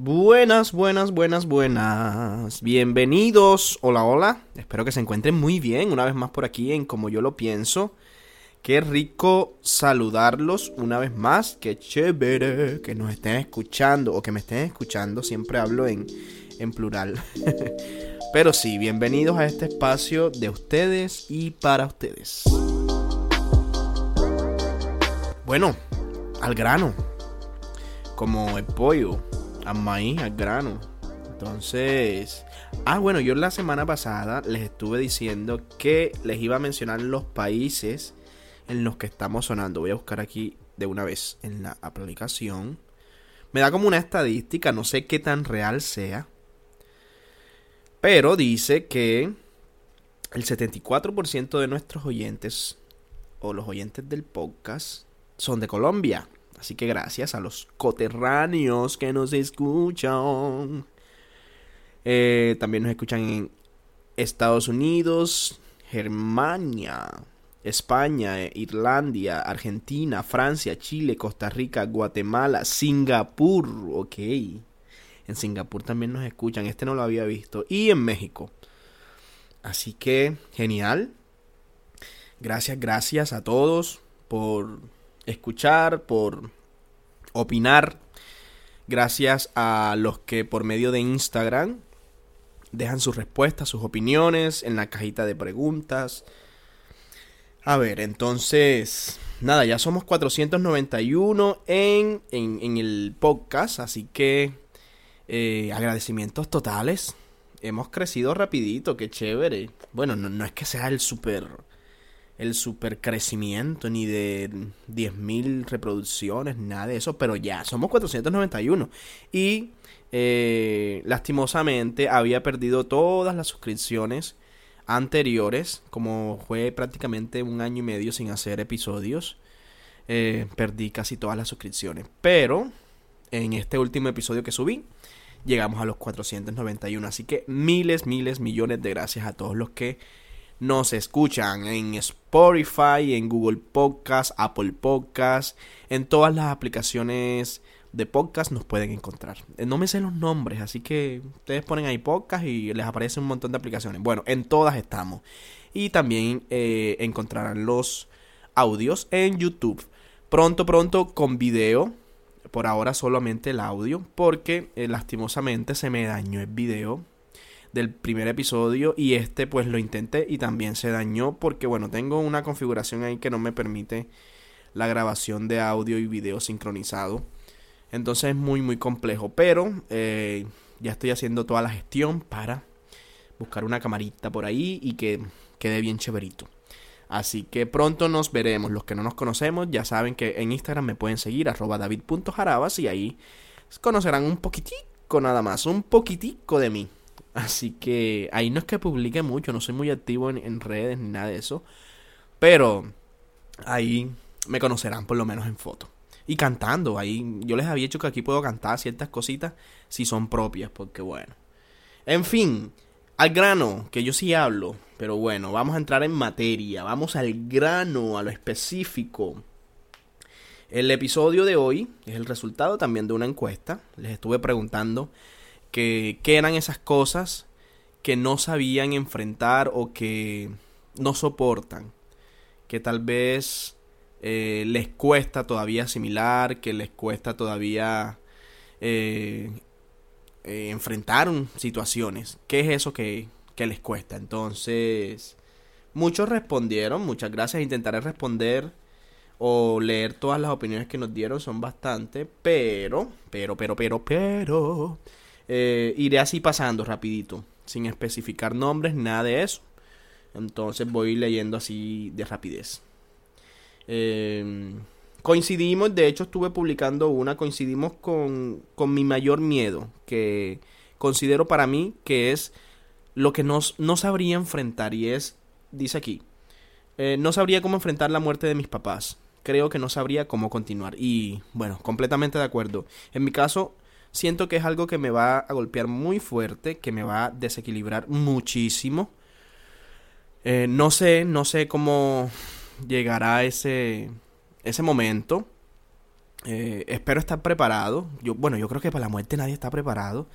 Buenas, buenas, buenas, buenas. Bienvenidos. Hola, hola. Espero que se encuentren muy bien una vez más por aquí en Como yo lo pienso. Qué rico saludarlos una vez más. Qué chévere que nos estén escuchando o que me estén escuchando. Siempre hablo en, en plural. Pero sí, bienvenidos a este espacio de ustedes y para ustedes. Bueno, al grano. Como el pollo, al maíz, al grano. Entonces, ah, bueno, yo la semana pasada les estuve diciendo que les iba a mencionar los países en los que estamos sonando. Voy a buscar aquí de una vez en la aplicación. Me da como una estadística, no sé qué tan real sea. Pero dice que el 74% de nuestros oyentes o los oyentes del podcast son de Colombia. Así que gracias a los coterráneos que nos escuchan. Eh, también nos escuchan en Estados Unidos, Germania, España, eh, Irlanda, Argentina, Francia, Chile, Costa Rica, Guatemala, Singapur, ok. En Singapur también nos escuchan, este no lo había visto. Y en México. Así que, genial. Gracias, gracias a todos por escuchar, por opinar. Gracias a los que por medio de Instagram dejan sus respuestas, sus opiniones en la cajita de preguntas. A ver, entonces, nada, ya somos 491 en, en, en el podcast, así que eh, agradecimientos totales. Hemos crecido rapidito, qué chévere. Bueno, no, no es que sea el super el super crecimiento ni de 10.000 reproducciones, nada de eso, pero ya, somos 491. Y eh, lastimosamente había perdido todas las suscripciones anteriores, como fue prácticamente un año y medio sin hacer episodios. Eh, perdí casi todas las suscripciones. Pero en este último episodio que subí, llegamos a los 491. Así que miles, miles, millones de gracias a todos los que nos escuchan en Spotify, en Google Podcast, Apple Podcast, en todas las aplicaciones de podcast nos pueden encontrar. Eh, no me sé los nombres, así que ustedes ponen ahí podcast y les aparece un montón de aplicaciones. Bueno, en todas estamos. Y también eh, encontrarán los audios en YouTube. Pronto, pronto con video. Por ahora solamente el audio, porque eh, lastimosamente se me dañó el video del primer episodio y este pues lo intenté y también se dañó porque bueno tengo una configuración ahí que no me permite la grabación de audio y video sincronizado entonces es muy muy complejo pero eh, ya estoy haciendo toda la gestión para buscar una camarita por ahí y que quede bien chéverito Así que pronto nos veremos. Los que no nos conocemos ya saben que en Instagram me pueden seguir arroba david.jarabas y ahí conocerán un poquitico nada más, un poquitico de mí. Así que ahí no es que publique mucho, no soy muy activo en, redes ni nada de eso. Pero ahí me conocerán por lo menos en foto. Y cantando, ahí yo les había dicho que aquí puedo cantar ciertas cositas si son propias, porque bueno. En fin, al grano, que yo sí hablo, pero bueno, vamos a entrar en materia, vamos al grano, a lo específico. El episodio de hoy es el resultado también de una encuesta. Les estuve preguntando que, qué eran esas cosas que no sabían enfrentar o que no soportan, que tal vez eh, les cuesta todavía asimilar, que les cuesta todavía eh, eh, enfrentar situaciones. ¿Qué es eso que, que les cuesta? Entonces, muchos respondieron, muchas gracias, intentaré responder o leer todas las opiniones que nos dieron, son bastante, pero, pero, pero, pero, pero, eh, iré así pasando rapidito, sin especificar nombres, nada de eso. Entonces voy leyendo así de rapidez. Em, coincidimos, de hecho estuve publicando una, coincidimos con, con mi mayor miedo, que considero para mí que es lo que no, no sabría enfrentar y es, dice aquí, eh, no sabría cómo enfrentar la muerte de mis papás. Creo que no sabría cómo continuar. Y bueno, completamente de acuerdo. En mi caso, siento que es algo que me va a golpear muy fuerte, que me va a desequilibrar muchísimo. Eh, no sé, no sé cómo llegará ese, ese momento. Eh, espero estar preparado. Yo, bueno, yo creo que para la muerte nadie está preparado.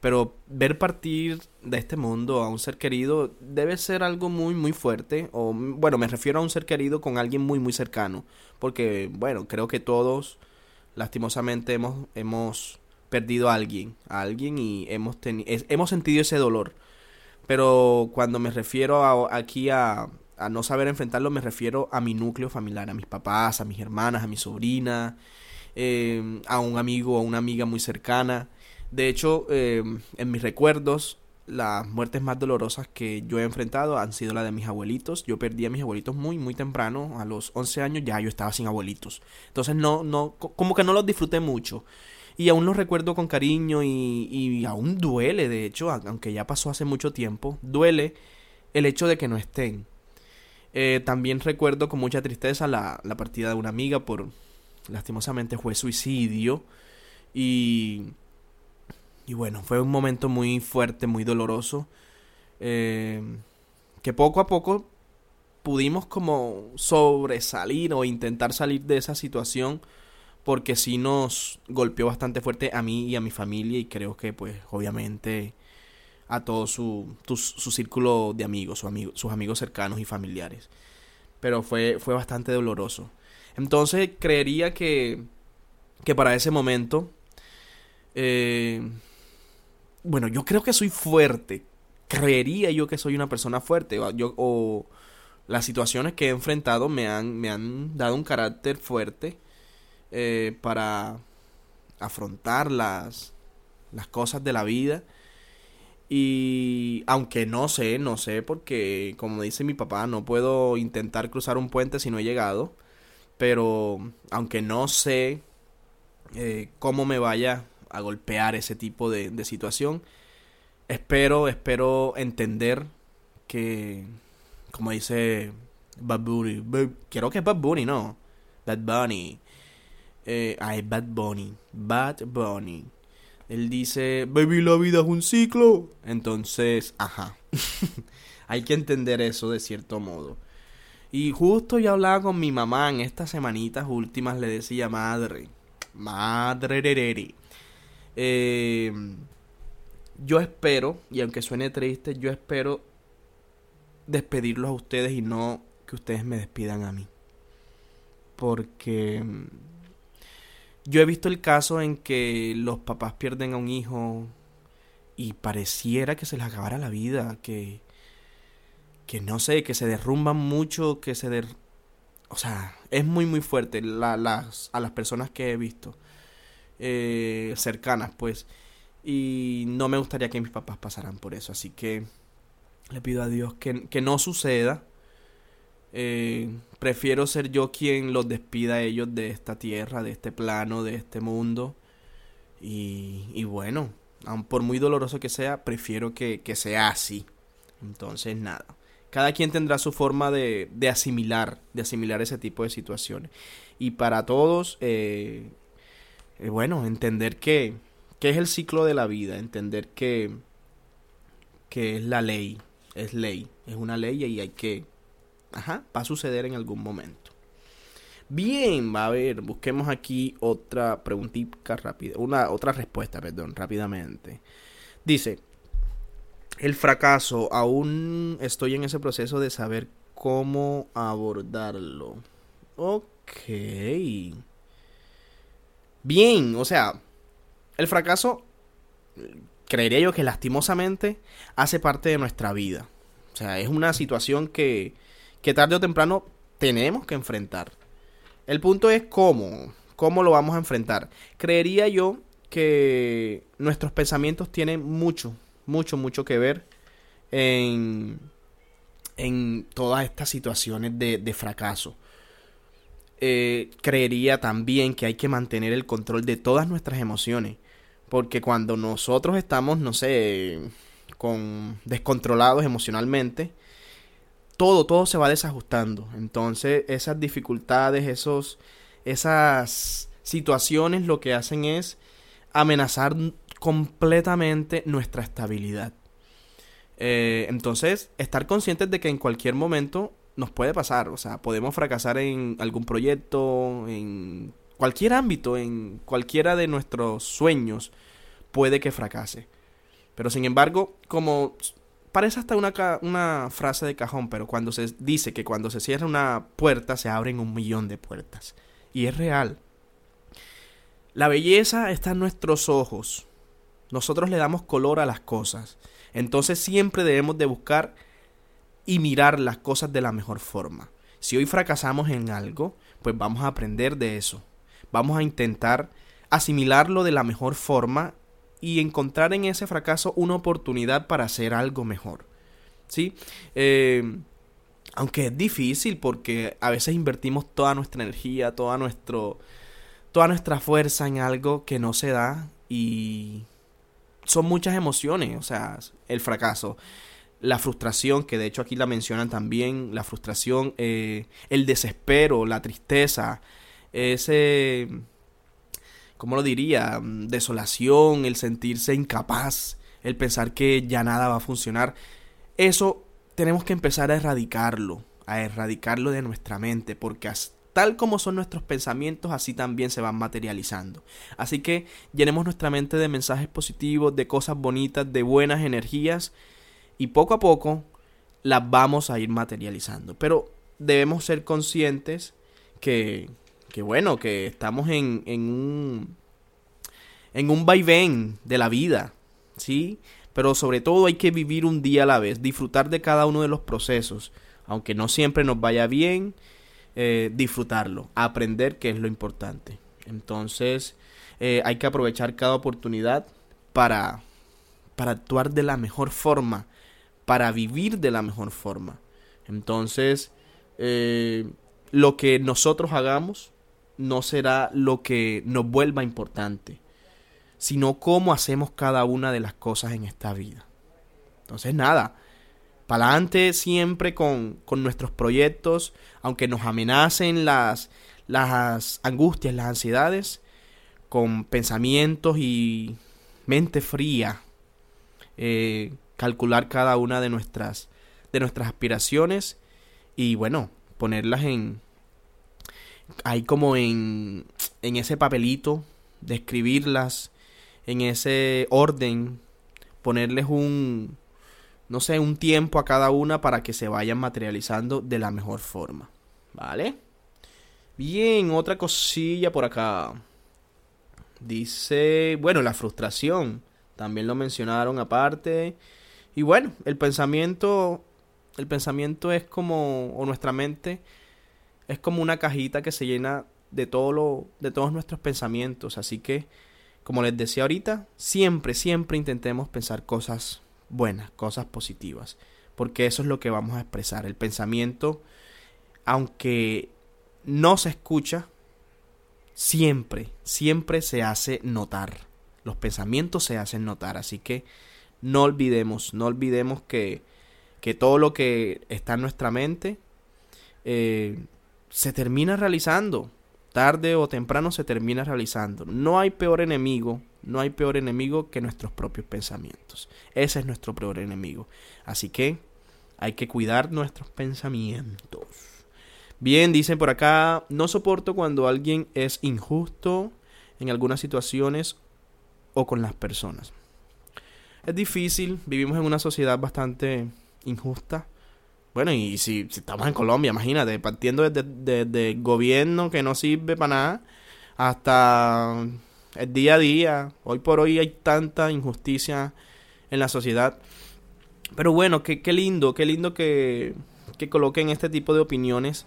Pero ver partir de este mundo a un ser querido debe ser algo muy, muy fuerte. O, bueno, me refiero a un ser querido con alguien muy, muy cercano. Porque, bueno, creo que todos, lastimosamente, hemos, hemos perdido a alguien. A alguien y hemos, hemos sentido ese dolor. Pero cuando me refiero a, aquí a, a no saber enfrentarlo, me refiero a mi núcleo familiar, a mis papás, a mis hermanas, a mi sobrina, eh, a un amigo o una amiga muy cercana. De hecho, eh, en mis recuerdos, las muertes más dolorosas que yo he enfrentado han sido las de mis abuelitos. Yo perdí a mis abuelitos muy, muy temprano. A los 11 años ya yo estaba sin abuelitos. Entonces no, no, como que no los disfruté mucho. Y aún los recuerdo con cariño y, y aún duele, de hecho, aunque ya pasó hace mucho tiempo, duele el hecho de que no estén. Eh, también recuerdo con mucha tristeza la, la partida de una amiga por, lastimosamente fue suicidio. Y y bueno, fue un momento muy fuerte, muy doloroso. Eh, que poco a poco pudimos como sobresalir o intentar salir de esa situación porque sí nos golpeó bastante fuerte a mí y a mi familia y creo que pues obviamente a todo su, su, círculo de amigos, su sus amigos cercanos y familiares. Pero fue, fue bastante doloroso. Entonces creería que, que para ese momento eh, bueno, yo creo que soy fuerte. Creería yo que soy una persona fuerte. Yo, o las situaciones que he enfrentado me han, me han dado un carácter fuerte eh, para afrontar las, las cosas de la vida. Y aunque no sé, no sé, porque como dice mi papá, no puedo intentar cruzar un puente si no he llegado. Pero aunque no sé eh, cómo me vaya a golpear ese tipo de, situación. Espero, espero entender que, como dice Bad Bunny, quiero que es Bad Bunny, no, Bad Bunny. Eh, ay, Bad Bunny, Bad Bunny. Él dice, baby, la vida es un ciclo. Entonces, ajá. Hay que entender eso de cierto modo. Y justo yo hablaba con mi mamá en estas semanitas últimas, le decía, madre, madre, eh, yo espero, y aunque suene triste, yo espero despedirlos a ustedes y no que ustedes me despidan a mí. Porque yo he visto el caso en que los papás pierden a un hijo y pareciera que se les acabara la vida, que que no sé, que se derrumban mucho, que se der... O sea, es muy muy fuerte las, a las personas que he visto. Eh, cercanas, pues. Y no me gustaría que mis papás pasaran por eso. Así que le pido a Dios que, que no suceda. Eh, prefiero ser yo quien los despida a ellos de esta tierra, de este plano, de este mundo. Y, y bueno, aun por muy doloroso que sea, prefiero que, que, sea así. Entonces, nada. Cada quien tendrá su forma de, de asimilar, de asimilar ese tipo de situaciones. Y para todos, eh, eh, bueno, entender que, que es el ciclo de la vida, entender que, que es la ley, es ley, es una ley y hay que, ajá, va a suceder en algún momento. Bien, va a ver, busquemos aquí otra preguntita rápida, una otra respuesta, perdón, rápidamente. Dice, el fracaso, aún estoy en ese proceso de saber cómo abordarlo. Ok bien, o sea, el fracaso, creería yo que lastimosamente hace parte de nuestra vida. O sea, es una situación que, que tarde o temprano tenemos que enfrentar. El punto es cómo, cómo lo vamos a enfrentar. Creería yo que nuestros pensamientos tienen mucho, mucho, mucho que ver en, en todas estas situaciones de, de fracaso. Eh, creería también que hay que mantener el control de todas nuestras emociones. Porque cuando nosotros estamos, no sé, con descontrolados emocionalmente, todo, todo se va desajustando. Entonces, esas dificultades, esos, esas situaciones lo que hacen es amenazar completamente nuestra estabilidad. Eh, entonces, estar conscientes de que en cualquier momento nos puede pasar. O sea, podemos fracasar en algún proyecto, en cualquier ámbito, en cualquiera de nuestros sueños, puede que fracase. Pero sin embargo, como parece hasta una, una frase de cajón, pero cuando se dice que cuando se cierra una puerta se abren un millón de puertas. Y es real. La belleza está en nuestros ojos. Nosotros le damos color a las cosas. Entonces siempre debemos de buscar y mirar las cosas de la mejor forma. Si hoy fracasamos en algo, pues vamos a aprender de eso. Vamos a intentar asimilarlo de la mejor forma y encontrar en ese fracaso una oportunidad para hacer algo mejor. ¿Sí? Eh, aunque es difícil porque a veces invertimos toda nuestra energía, toda, nuestro, toda nuestra fuerza en algo que no se da y son muchas emociones, o sea, el fracaso, la frustración, que de hecho aquí la mencionan también, la frustración, eh, el desespero, la tristeza, ese, ¿cómo lo diría? Desolación, el sentirse incapaz, el pensar que ya nada va a funcionar. Eso tenemos que empezar a erradicarlo, a erradicarlo de nuestra mente, porque tal como son nuestros pensamientos, así también se van materializando. Así que llenemos nuestra mente de mensajes positivos, de cosas bonitas, de buenas energías, y poco a poco las vamos a ir materializando. Pero debemos ser conscientes que, que bueno, que estamos en, en un en un vaivén de la vida, ¿sí? Pero sobre todo hay que vivir un día a la vez, disfrutar de cada uno de los procesos, aunque no siempre nos vaya bien, eh, disfrutarlo, aprender que es lo importante. Entonces eh, hay que aprovechar cada oportunidad para, para actuar de la mejor forma para vivir de la mejor forma. Entonces, eh, lo que nosotros hagamos no será lo que nos vuelva importante, sino cómo hacemos cada una de las cosas en esta vida. Entonces, nada, para adelante siempre con, con, nuestros proyectos, aunque nos amenacen las, las angustias, las ansiedades, con pensamientos y mente fría, eh, calcular cada una de nuestras, de nuestras aspiraciones y bueno, ponerlas en, ahí como en, en ese papelito, describirlas en ese orden, ponerles un, no sé, un tiempo a cada una para que se vayan materializando de la mejor forma. ¿Vale? Bien, otra cosilla por acá. Dice, bueno, la frustración. También lo mencionaron aparte. Y bueno, el pensamiento, el pensamiento es como, o nuestra mente, es como una cajita que se llena de, todo lo, de todos nuestros pensamientos. Así que, como les decía ahorita, siempre, siempre intentemos pensar cosas buenas, cosas positivas. Porque eso es lo que vamos a expresar. El pensamiento, aunque no se escucha, siempre, siempre se hace notar. Los pensamientos se hacen notar. Así que no olvidemos, no olvidemos que, que todo lo que está en nuestra mente eh, se termina realizando. Tarde o temprano se termina realizando. No hay peor enemigo, no hay peor enemigo que nuestros propios pensamientos. Ese es nuestro peor enemigo. Así que hay que cuidar nuestros pensamientos. Bien, dicen por acá, no soporto cuando alguien es injusto en algunas situaciones o con las personas es difícil, vivimos en una sociedad bastante injusta. Bueno, y si, estamos en Colombia, imagínate, partiendo desde, el gobierno que no sirve para nada hasta el día a día. Hoy por hoy hay tanta injusticia en la sociedad. Pero bueno, qué, qué lindo, qué lindo que, que coloquen este tipo de opiniones.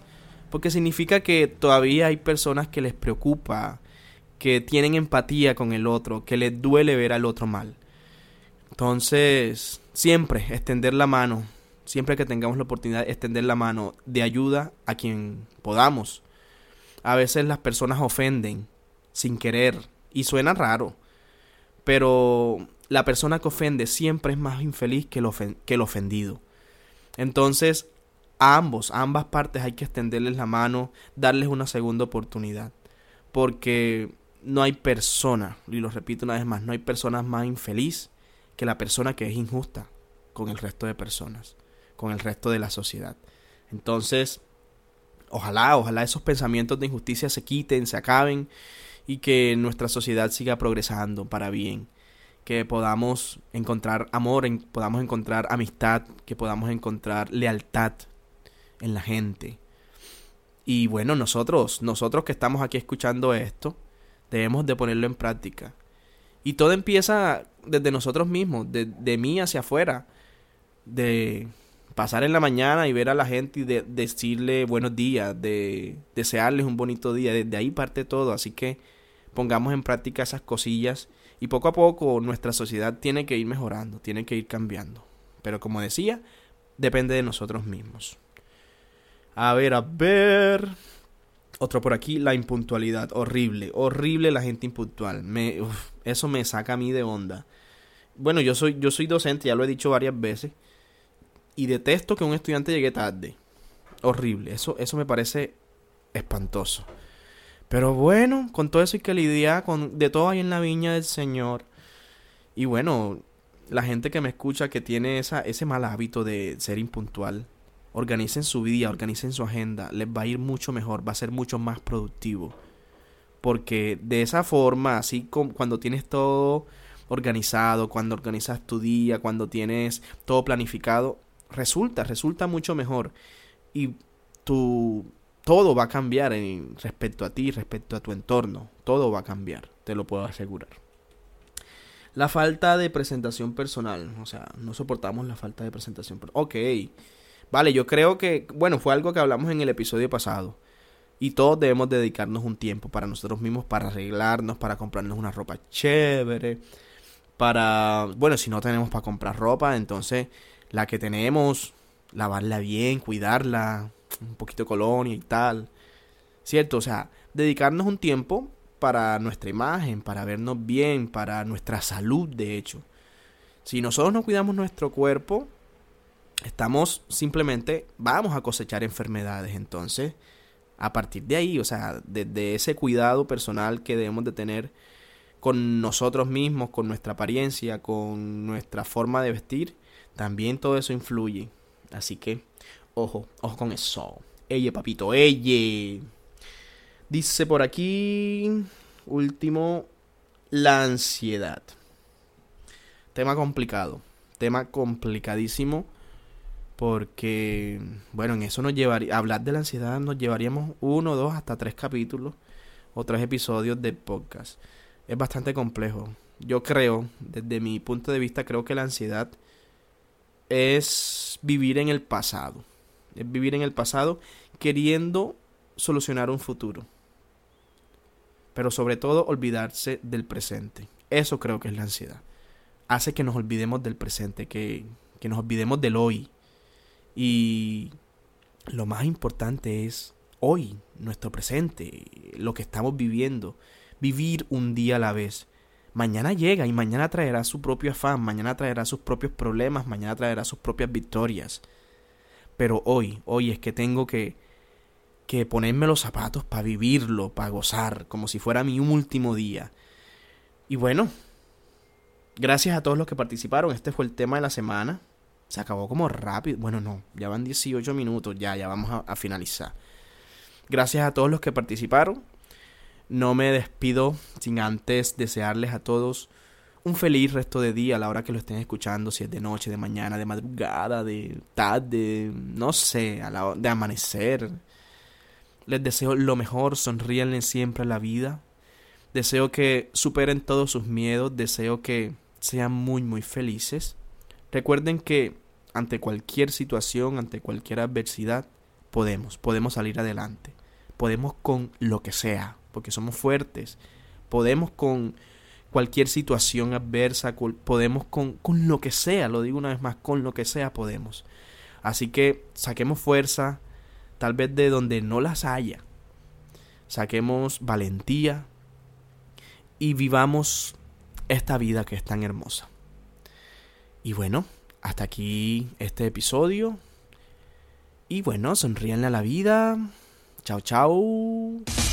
Porque significa que todavía hay personas que les preocupa, que tienen empatía con el otro, que les duele ver al otro mal. Entonces, siempre extender la mano, siempre que tengamos la oportunidad de extender la mano de ayuda a quien podamos. A veces las personas ofenden sin querer y suena raro, pero la persona que ofende siempre es más infeliz que el, que el ofendido. Entonces, a ambos, a ambas partes hay que extenderles la mano, darles una segunda oportunidad, porque no hay persona, y lo repito una vez más, no hay persona más infeliz que la persona que es injusta con el resto de personas, con el resto de la sociedad. Entonces, ojalá, ojalá esos pensamientos de injusticia se quiten, se acaben y que nuestra sociedad siga progresando para bien. Que podamos encontrar amor, podamos encontrar amistad, que podamos encontrar lealtad en la gente. Y bueno, nosotros, nosotros que estamos aquí escuchando esto, debemos de ponerlo en práctica. Y todo empieza desde nosotros mismos, de, de mí hacia afuera, de pasar en la mañana y ver a la gente y de, decirle buenos días, de desearles un bonito día, desde ahí parte todo, así que pongamos en práctica esas cosillas y poco a poco nuestra sociedad tiene que ir mejorando, tiene que ir cambiando. Pero como decía, depende de nosotros mismos. A ver, a ver. Otro por aquí, la impuntualidad. Horrible, horrible la gente impuntual. Me, eso me saca a mí de onda. Bueno, yo soy, yo soy docente, ya lo he dicho varias veces y detesto que un estudiante llegue tarde. Horrible, eso, eso me parece espantoso. Pero bueno, con todo eso hay que lidiar con de todo ahí en la viña del Señor. Y bueno, la gente que me escucha que tiene esa, ese mal hábito de ser impuntual, organicen su vida, organicen su agenda, les va a ir mucho mejor, va a ser mucho más productivo. Porque de esa forma, así como cuando tienes todo organizado, cuando organizas tu día, cuando tienes todo planificado, resulta, resulta mucho mejor. Y tu todo va a cambiar en, respecto a ti, respecto a tu entorno. Todo va a cambiar, te lo puedo asegurar. La falta de presentación personal. O sea, no soportamos la falta de presentación personal. Ok. Vale, yo creo que, bueno, fue algo que hablamos en el episodio pasado. Y todos debemos dedicarnos un tiempo para nosotros mismos, para arreglarnos, para comprarnos una ropa chévere. Para, bueno, si no tenemos para comprar ropa, entonces la que tenemos, lavarla bien, cuidarla, un poquito de colonia y tal. ¿Cierto? O sea, dedicarnos un tiempo para nuestra imagen, para vernos bien, para nuestra salud, de hecho. Si nosotros no cuidamos nuestro cuerpo, estamos simplemente, vamos a cosechar enfermedades. Entonces, a partir de ahí, o sea, desde ese cuidado personal que debemos de tener con nosotros mismos, con nuestra apariencia, con nuestra forma de vestir, también todo eso influye. Así que, ojo, ojo con eso. Ella, papito, ella. Dice por aquí, último, la ansiedad. Tema complicado. Tema complicadísimo. Porque, bueno, en eso nos llevaría, hablar de la ansiedad nos llevaríamos uno, dos, hasta tres capítulos o tres episodios de podcast. Es bastante complejo. Yo creo, desde mi punto de vista, creo que la ansiedad es vivir en el pasado. Es vivir en el pasado queriendo solucionar un futuro. Pero sobre todo olvidarse del presente. Eso creo que es la ansiedad. Hace que nos olvidemos del presente, que, que nos olvidemos del hoy. Y lo más importante es hoy, nuestro presente, lo que estamos viviendo. Vivir un día a la vez mañana llega y mañana traerá su propio afán, mañana traerá sus propios problemas, mañana traerá sus propias victorias. Pero hoy, hoy es que tengo que, que ponerme los zapatos para vivirlo, para gozar, como si fuera mi último día. Y bueno, gracias a todos los que participaron, este fue el tema de la semana. Se acabó como rápido. Bueno, no, ya van 18 minutos, ya, ya vamos a, a finalizar. Gracias a todos los que participaron. No me despido sin antes desearles a todos un feliz resto de día a la hora que lo estén escuchando, si es de noche, de mañana, de madrugada, de tarde, no sé, a la de amanecer. Les deseo lo mejor, sonríenle siempre a la vida. Deseo que superen todos sus miedos, deseo que sean muy muy felices. Recuerden que ante cualquier situación, ante cualquier adversidad, podemos, podemos salir adelante. Podemos con lo que sea, porque somos fuertes. Podemos con cualquier situación adversa, podemos con, con lo que sea, lo digo una vez más, con lo que sea podemos. Así que saquemos fuerza, tal vez de donde no las haya. Saquemos valentía y vivamos esta vida que es tan hermosa. Y bueno, hasta aquí este episodio. Y bueno, sonríenle a la vida. Chao, chao.